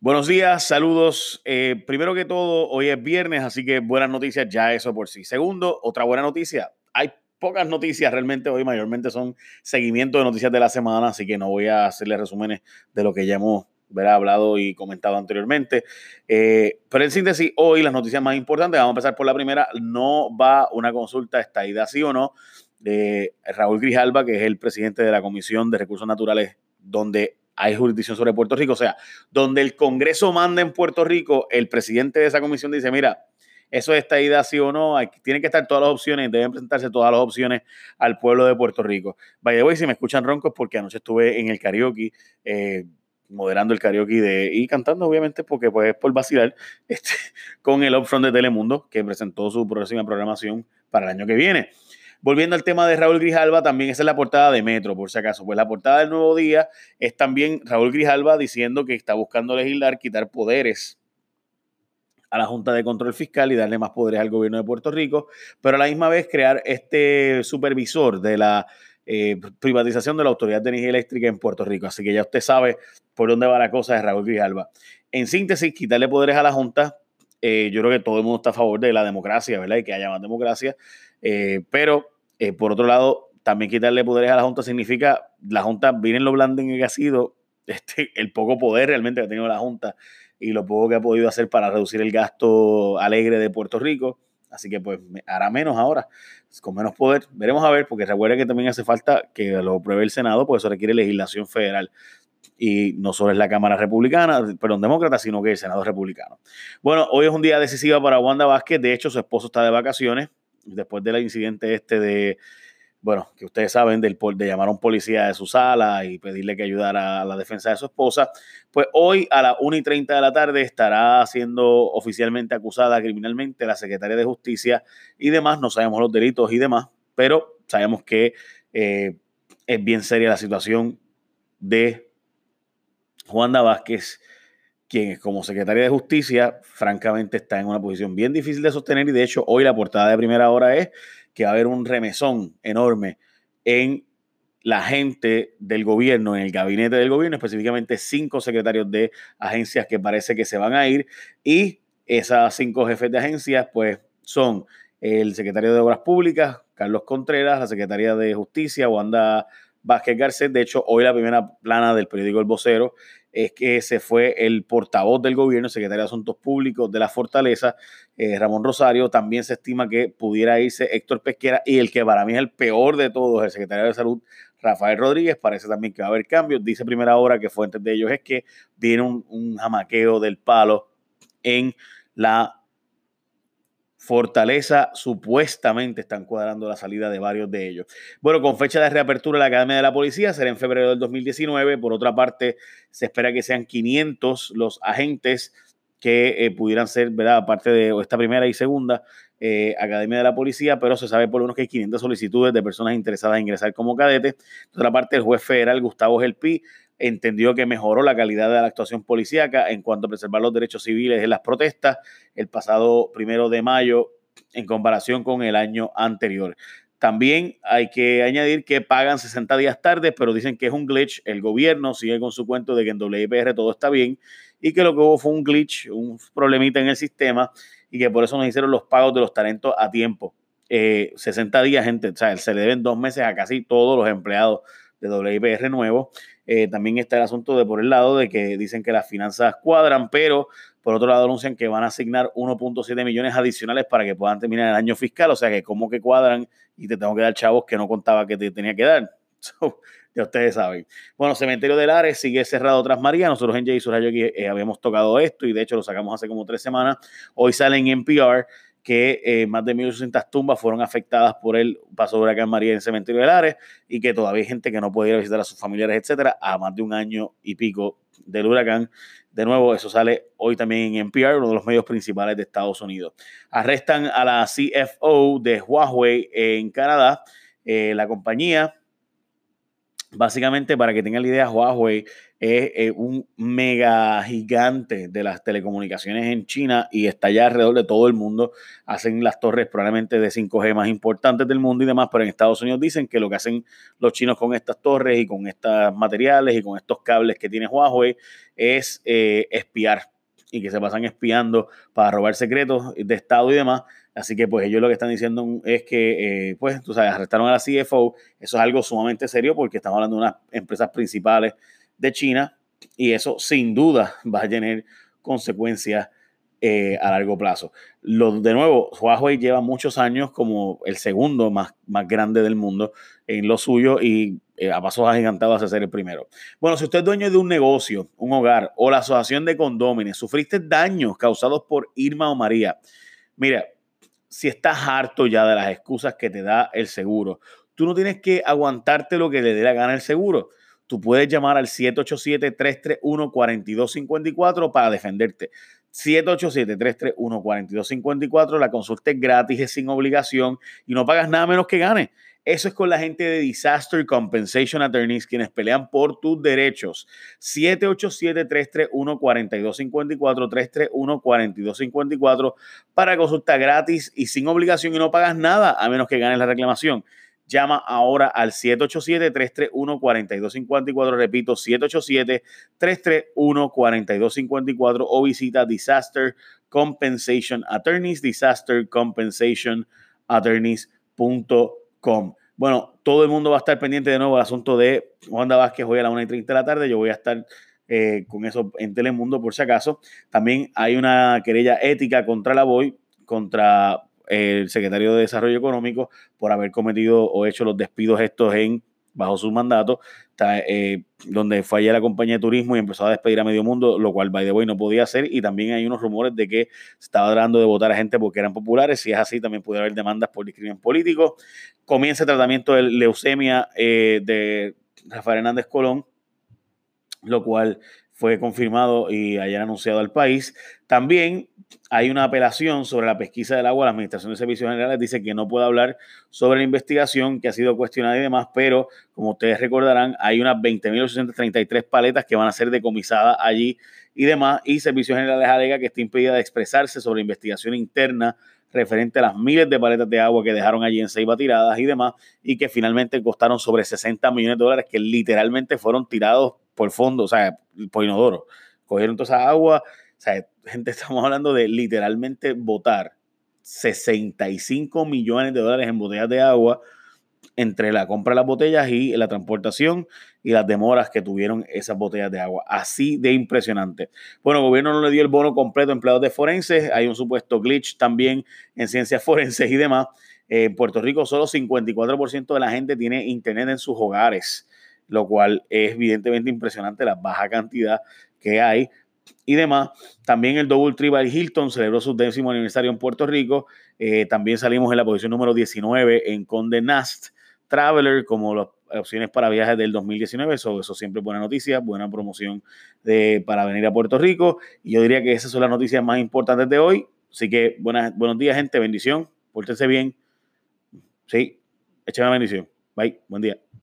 Buenos días, saludos. Eh, primero que todo, hoy es viernes, así que buenas noticias ya eso por sí. Segundo, otra buena noticia. Hay pocas noticias realmente hoy, mayormente son seguimiento de noticias de la semana, así que no voy a hacerles resúmenes de lo que ya hemos hablado y comentado anteriormente. Eh, pero en síntesis, hoy las noticias más importantes, vamos a empezar por la primera, no va una consulta ida sí o no de Raúl Grijalba, que es el presidente de la Comisión de Recursos Naturales, donde hay jurisdicción sobre Puerto Rico. O sea, donde el Congreso manda en Puerto Rico, el presidente de esa comisión dice, mira, eso es esta idea sí o no, hay, tienen que estar todas las opciones, deben presentarse todas las opciones al pueblo de Puerto Rico. Vaya, voy si me escuchan roncos, porque anoche estuve en el karaoke, eh, moderando el karaoke y cantando, obviamente, porque pues es por vacilar, este, con el Upfront de Telemundo, que presentó su próxima programación para el año que viene. Volviendo al tema de Raúl Grijalva, también esa es la portada de Metro, por si acaso. Pues la portada del Nuevo Día es también Raúl Grijalva diciendo que está buscando legislar, quitar poderes a la Junta de Control Fiscal y darle más poderes al gobierno de Puerto Rico, pero a la misma vez crear este supervisor de la eh, privatización de la Autoridad de Energía Eléctrica en Puerto Rico. Así que ya usted sabe por dónde va la cosa de Raúl Grijalva. En síntesis, quitarle poderes a la Junta. Eh, yo creo que todo el mundo está a favor de la democracia, ¿verdad? Y que haya más democracia. Eh, pero, eh, por otro lado, también quitarle poderes a la Junta significa, la Junta, miren lo blanden que ha sido, este, el poco poder realmente que ha tenido la Junta y lo poco que ha podido hacer para reducir el gasto alegre de Puerto Rico. Así que pues hará menos ahora, con menos poder. Veremos a ver, porque recuerden que también hace falta que lo apruebe el Senado, porque eso requiere legislación federal. Y no solo es la Cámara Republicana, perdón, demócrata, sino que el Senado republicano. Bueno, hoy es un día decisivo para Wanda Vázquez. De hecho, su esposo está de vacaciones después del incidente este de, bueno, que ustedes saben, del, de llamar a un policía de su sala y pedirle que ayudara a la defensa de su esposa, pues hoy a las 1 y 30 de la tarde estará siendo oficialmente acusada criminalmente la secretaria de Justicia y demás, no sabemos los delitos y demás, pero sabemos que eh, es bien seria la situación de Juanda Vázquez quien como secretaria de Justicia, francamente está en una posición bien difícil de sostener y de hecho hoy la portada de primera hora es que va a haber un remesón enorme en la gente del gobierno, en el gabinete del gobierno, específicamente cinco secretarios de agencias que parece que se van a ir y esas cinco jefes de agencias pues son el secretario de Obras Públicas, Carlos Contreras, la secretaria de Justicia, Wanda Vázquez Garcés. De hecho, hoy la primera plana del periódico El Vocero es que se fue el portavoz del gobierno, secretario de Asuntos Públicos de la Fortaleza, eh, Ramón Rosario. También se estima que pudiera irse Héctor Pesquera y el que para mí es el peor de todos, el secretario de Salud, Rafael Rodríguez. Parece también que va a haber cambios. Dice primera hora que fuentes de ellos es que viene un, un jamaqueo del palo en la Fortaleza supuestamente están cuadrando la salida de varios de ellos. Bueno, con fecha de reapertura de la Academia de la Policía será en febrero del 2019. Por otra parte, se espera que sean 500 los agentes que eh, pudieran ser, ¿verdad? Aparte de esta primera y segunda eh, Academia de la Policía, pero se sabe por lo menos que hay 500 solicitudes de personas interesadas en ingresar como cadete. Por otra parte, el juez federal Gustavo Gelpi entendió que mejoró la calidad de la actuación policíaca en cuanto a preservar los derechos civiles en las protestas el pasado primero de mayo en comparación con el año anterior. También hay que añadir que pagan 60 días tarde, pero dicen que es un glitch. El gobierno sigue con su cuento de que en WIPR todo está bien y que lo que hubo fue un glitch, un problemita en el sistema y que por eso nos hicieron los pagos de los talentos a tiempo. 60 eh, días, gente, o sea, se le deben dos meses a casi todos los empleados de WIPR nuevo. Eh, también está el asunto de por el lado de que dicen que las finanzas cuadran, pero por otro lado anuncian que van a asignar 1.7 millones adicionales para que puedan terminar el año fiscal. O sea que como que cuadran y te tengo que dar chavos que no contaba que te tenía que dar. ya ustedes saben. Bueno, Cementerio de Lares sigue cerrado tras María. Nosotros en Jay Rayo aquí eh, habíamos tocado esto y de hecho lo sacamos hace como tres semanas. Hoy sale en NPR que eh, más de 1.800 tumbas fueron afectadas por el paso de huracán María en cementerio de Lares y que todavía hay gente que no puede ir a visitar a sus familiares, etcétera, a más de un año y pico del huracán. De nuevo, eso sale hoy también en NPR, uno de los medios principales de Estados Unidos. Arrestan a la CFO de Huawei en Canadá. Eh, la compañía Básicamente, para que tengan la idea, Huawei es eh, un mega gigante de las telecomunicaciones en China y está ya alrededor de todo el mundo. Hacen las torres probablemente de 5G más importantes del mundo y demás, pero en Estados Unidos dicen que lo que hacen los chinos con estas torres y con estos materiales y con estos cables que tiene Huawei es eh, espiar y que se pasan espiando para robar secretos de Estado y demás. Así que pues ellos lo que están diciendo es que, eh, pues, tú sabes, arrestaron a la CFO. Eso es algo sumamente serio porque estamos hablando de unas empresas principales de China y eso sin duda va a tener consecuencias eh, a largo plazo. Lo, de nuevo, Huawei lleva muchos años como el segundo más, más grande del mundo en lo suyo y eh, a pasos agigantados a ser el primero. Bueno, si usted es dueño de un negocio, un hogar o la asociación de condóminos, sufriste daños causados por Irma o María, mira, si estás harto ya de las excusas que te da el seguro, tú no tienes que aguantarte lo que le dé la gana el seguro. Tú puedes llamar al 787-331-4254 para defenderte. 787-331-4254. La consulta es gratis, es sin obligación y no pagas nada menos que gane. Eso es con la gente de Disaster Compensation Attorneys, quienes pelean por tus derechos. 787-331-4254, 331-4254 para consulta gratis y sin obligación y no pagas nada a menos que ganes la reclamación. Llama ahora al 787-331-4254. Repito, 787-331-4254 o visita Disaster Compensation Attorneys, Disaster Compensation Attorneys.com. Bueno, todo el mundo va a estar pendiente de nuevo del asunto de Wanda Vázquez hoy a las 1 y 30 de la tarde. Yo voy a estar eh, con eso en Telemundo por si acaso. También hay una querella ética contra la BOI, contra el secretario de Desarrollo Económico, por haber cometido o hecho los despidos estos en bajo su mandato, eh, donde fue allá la compañía de turismo y empezó a despedir a medio mundo, lo cual, by the way, no podía hacer. Y también hay unos rumores de que estaba tratando de votar a gente porque eran populares. Si es así, también puede haber demandas por discriminación político. Comienza el tratamiento de leucemia eh, de Rafael Hernández Colón, lo cual fue confirmado y ayer anunciado al país. También hay una apelación sobre la pesquisa del agua. La Administración de Servicios Generales dice que no puede hablar sobre la investigación que ha sido cuestionada y demás, pero como ustedes recordarán, hay unas 20.833 paletas que van a ser decomisadas allí y demás. Y Servicios Generales alega que está impedida de expresarse sobre investigación interna referente a las miles de paletas de agua que dejaron allí en Ceiba tiradas y demás, y que finalmente costaron sobre 60 millones de dólares que literalmente fueron tirados por fondo, o sea, por inodoro. Cogieron toda esa agua, o sea, gente, estamos hablando de literalmente botar 65 millones de dólares en botellas de agua entre la compra de las botellas y la transportación y las demoras que tuvieron esas botellas de agua. Así de impresionante. Bueno, el gobierno no le dio el bono completo a empleados de forenses. Hay un supuesto glitch también en ciencias forenses y demás. en Puerto Rico solo 54% de la gente tiene internet en sus hogares lo cual es evidentemente impresionante la baja cantidad que hay y demás. También el Double Tribal Hilton celebró su décimo aniversario en Puerto Rico. Eh, también salimos en la posición número 19 en Conde Nast Traveler como las opciones para viajes del 2019. Eso, eso siempre es buena noticia, buena promoción de, para venir a Puerto Rico. Y yo diría que esas son las noticias más importantes de hoy. Así que buenas, buenos días, gente. Bendición. Pórtense bien. Sí, échame una bendición. Bye. Buen día.